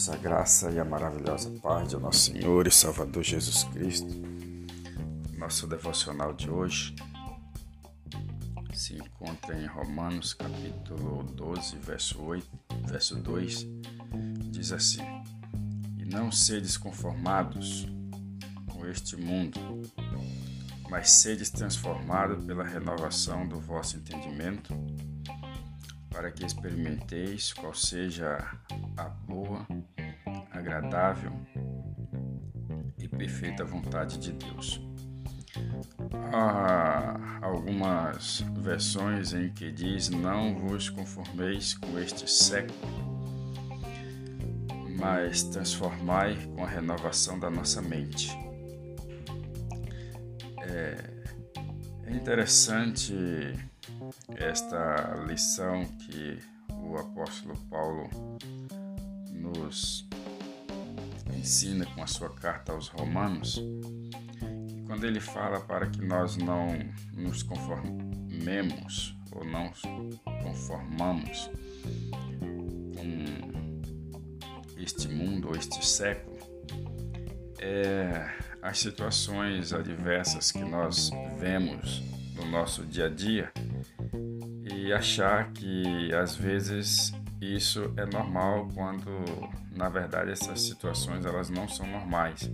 todos a graça e a maravilhosa paz de nosso Senhor e Salvador Jesus Cristo. Nosso devocional de hoje se encontra em Romanos capítulo 12, verso 8, verso 2, diz assim: E não sedes conformados com este mundo, mas sedes transformados pela renovação do vosso entendimento para que experimenteis qual seja a boa, agradável e perfeita vontade de Deus. Há algumas versões em que diz: Não vos conformeis com este século, mas transformai com a renovação da nossa mente. É, é interessante esta lição que o apóstolo Paulo nos ensina com a sua carta aos Romanos, quando ele fala para que nós não nos conformemos ou não conformamos com este mundo ou este século, é, as situações adversas que nós vemos no nosso dia a dia e achar que às vezes isso é normal quando na verdade essas situações elas não são normais.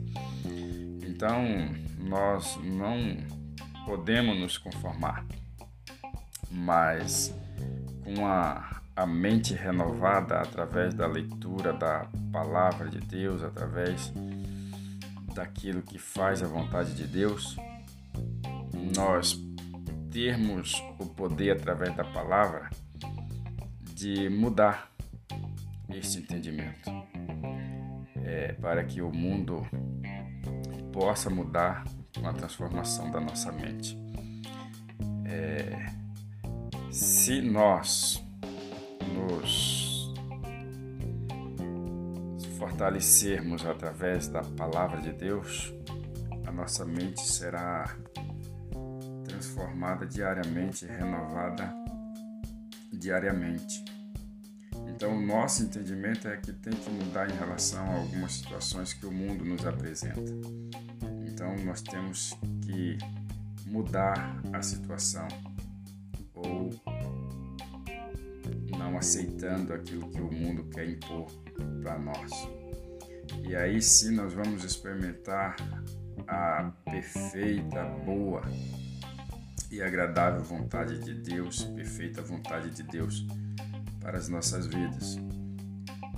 Então nós não podemos nos conformar, mas com a, a mente renovada através da leitura da palavra de Deus, através daquilo que faz a vontade de Deus, nós termos o poder através da palavra de mudar este entendimento, é, para que o mundo possa mudar com a transformação da nossa mente. É, se nós nos fortalecermos através da palavra de Deus, a nossa mente será transformada diariamente, renovada diariamente. Então, o nosso entendimento é que tem que mudar em relação a algumas situações que o mundo nos apresenta. Então, nós temos que mudar a situação ou não aceitando aquilo que o mundo quer impor para nós. E aí sim nós vamos experimentar a perfeita, boa e agradável vontade de Deus, perfeita vontade de Deus para as nossas vidas.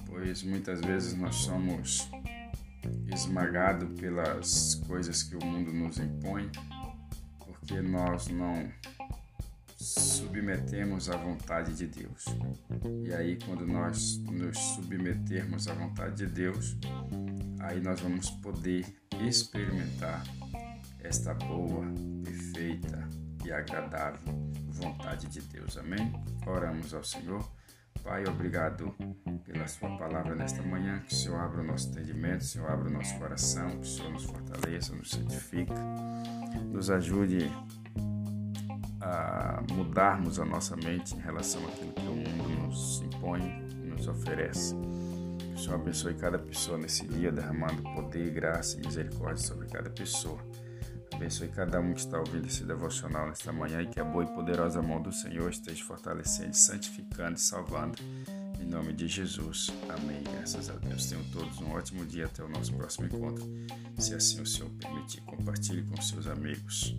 Pois muitas vezes nós somos esmagados pelas coisas que o mundo nos impõe, porque nós não submetemos à vontade de Deus. E aí, quando nós nos submetermos à vontade de Deus, aí nós vamos poder experimentar esta boa, perfeita, e agradável vontade de Deus. Amém? Oramos ao Senhor. Pai, obrigado pela Sua palavra nesta manhã. Que o Senhor abra o nosso entendimento, que o Senhor abra o nosso coração, que o Senhor nos fortaleça, nos santifique, nos ajude a mudarmos a nossa mente em relação àquilo que o mundo nos impõe e nos oferece. Que o Senhor abençoe cada pessoa nesse dia, derramando poder, graça e misericórdia sobre cada pessoa Abençoe cada um que está ouvindo esse devocional nesta manhã e que a boa e poderosa mão do Senhor esteja fortalecendo, santificando e salvando. Em nome de Jesus. Amém. Graças a Deus. Tenham todos um ótimo dia. Até o nosso próximo encontro. Se assim o Senhor permitir, compartilhe com seus amigos.